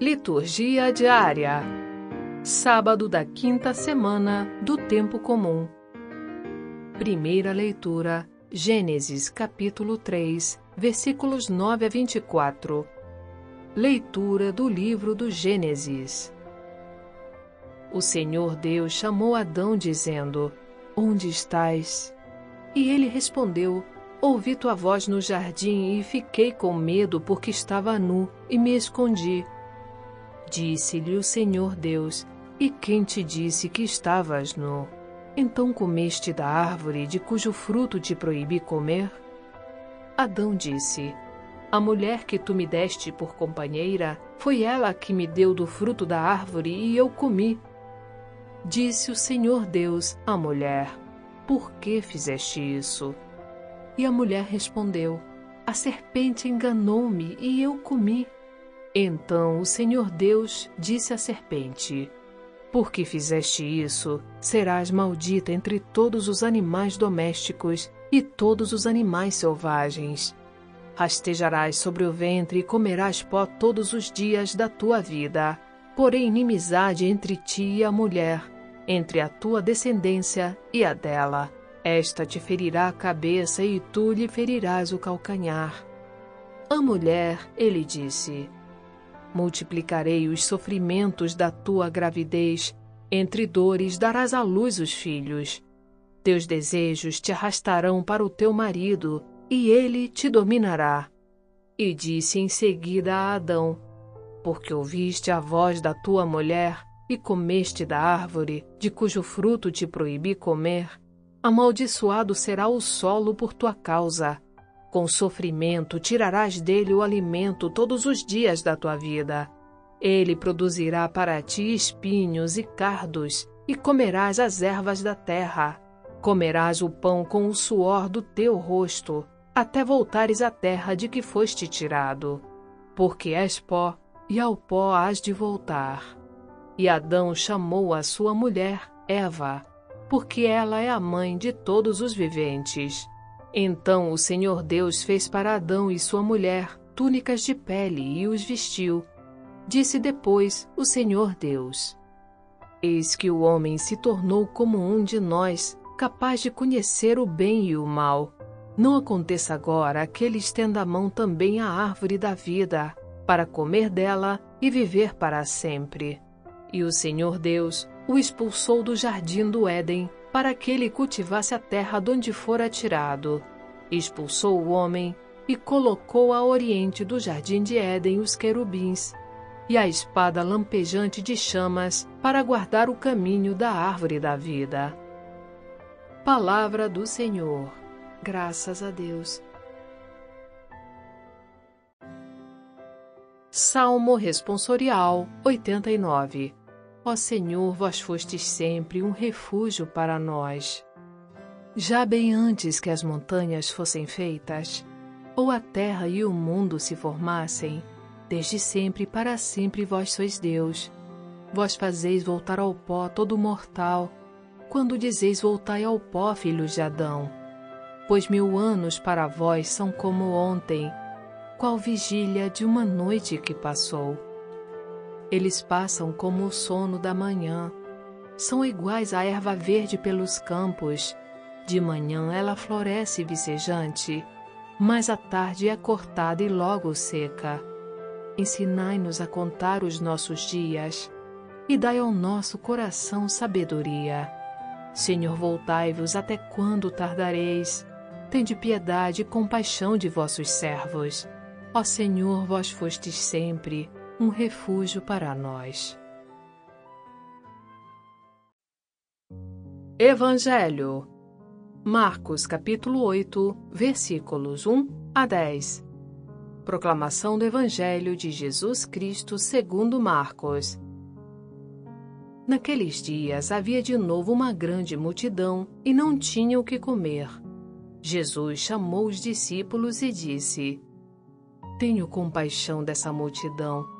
Liturgia diária. Sábado da quinta semana do tempo comum. Primeira leitura: Gênesis capítulo 3, versículos 9 a 24. Leitura do livro do Gênesis. O Senhor Deus chamou Adão dizendo: Onde estás? E ele respondeu: Ouvi tua voz no jardim e fiquei com medo porque estava nu e me escondi. Disse-lhe o Senhor Deus: E quem te disse que estavas nu? Então comeste da árvore de cujo fruto te proibi comer? Adão disse: A mulher que tu me deste por companheira, foi ela que me deu do fruto da árvore e eu comi. Disse o Senhor Deus à mulher: Por que fizeste isso? E a mulher respondeu: A serpente enganou-me e eu comi. Então o Senhor Deus disse à serpente: Porque fizeste isso, serás maldita entre todos os animais domésticos e todos os animais selvagens. Rastejarás sobre o ventre e comerás pó todos os dias da tua vida. Porém, inimizade entre ti e a mulher, entre a tua descendência e a dela. Esta te ferirá a cabeça e tu lhe ferirás o calcanhar. A mulher, ele disse, multiplicarei os sofrimentos da tua gravidez, entre dores darás à luz os filhos. Teus desejos te arrastarão para o teu marido, e ele te dominará. E disse em seguida a Adão: Porque ouviste a voz da tua mulher e comeste da árvore, de cujo fruto te proibi comer, amaldiçoado será o solo por tua causa com sofrimento tirarás dele o alimento todos os dias da tua vida. Ele produzirá para ti espinhos e cardos, e comerás as ervas da terra. Comerás o pão com o suor do teu rosto, até voltares à terra de que foste tirado. Porque és pó, e ao pó hás de voltar. E Adão chamou a sua mulher Eva, porque ela é a mãe de todos os viventes. Então o Senhor Deus fez para Adão e sua mulher túnicas de pele e os vestiu. Disse depois o Senhor Deus: Eis que o homem se tornou como um de nós, capaz de conhecer o bem e o mal. Não aconteça agora que ele estenda a mão também à árvore da vida, para comer dela e viver para sempre. E o Senhor Deus o expulsou do jardim do Éden para que ele cultivasse a terra de onde fora tirado. Expulsou o homem e colocou a oriente do jardim de Éden os querubins e a espada lampejante de chamas para guardar o caminho da árvore da vida. Palavra do Senhor. Graças a Deus. Salmo Responsorial 89 Ó Senhor, vós fostes sempre um refúgio para nós. Já bem antes que as montanhas fossem feitas, ou a terra e o mundo se formassem, desde sempre e para sempre vós sois Deus. Vós fazeis voltar ao pó todo mortal, quando dizeis voltai ao pó, filhos de Adão. Pois mil anos para vós são como ontem, qual vigília de uma noite que passou. Eles passam como o sono da manhã. São iguais à erva verde pelos campos. De manhã ela floresce vicejante, mas à tarde é cortada e logo seca. Ensinai-nos a contar os nossos dias e dai ao nosso coração sabedoria. Senhor, voltai-vos até quando tardareis? Tende piedade e compaixão de vossos servos. Ó Senhor, vós fostes sempre um refúgio para nós. Evangelho Marcos capítulo 8, versículos 1 a 10 Proclamação do Evangelho de Jesus Cristo segundo Marcos Naqueles dias havia de novo uma grande multidão e não tinham o que comer. Jesus chamou os discípulos e disse: Tenho compaixão dessa multidão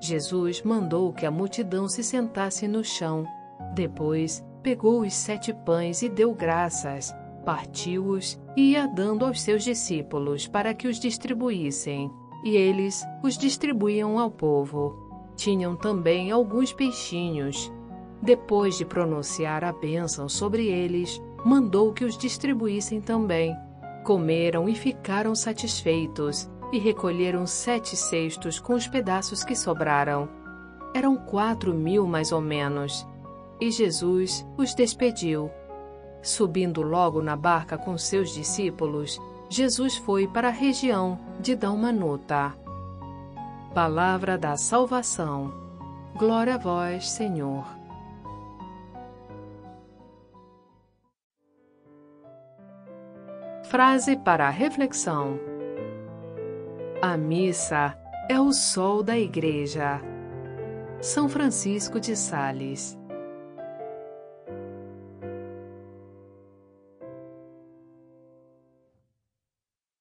Jesus mandou que a multidão se sentasse no chão. Depois, pegou os sete pães e deu graças, partiu-os e ia dando aos seus discípulos para que os distribuíssem. E eles os distribuíam ao povo. Tinham também alguns peixinhos. Depois de pronunciar a bênção sobre eles, mandou que os distribuíssem também. Comeram e ficaram satisfeitos, e recolheram sete cestos com os pedaços que sobraram. Eram quatro mil mais ou menos. E Jesus os despediu. Subindo logo na barca com seus discípulos, Jesus foi para a região de Dalmanuta. Palavra da salvação. Glória a vós, Senhor. Frase para a reflexão: A missa é o sol da Igreja. São Francisco de Sales.